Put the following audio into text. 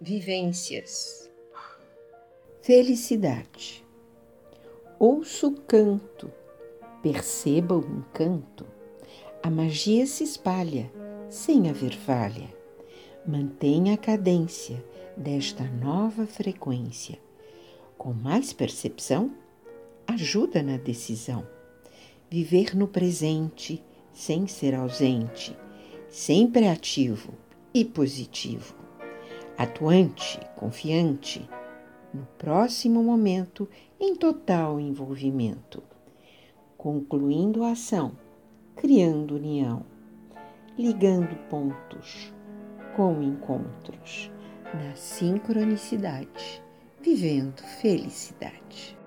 vivências. Felicidade. Ouça o canto, perceba o encanto. A magia se espalha sem haver falha. Mantenha a cadência desta nova frequência. Com mais percepção, ajuda na decisão. Viver no presente sem ser ausente, sempre ativo e positivo atuante, confiante, no próximo momento em total envolvimento, concluindo a ação, criando união, ligando pontos com encontros, na sincronicidade, vivendo felicidade.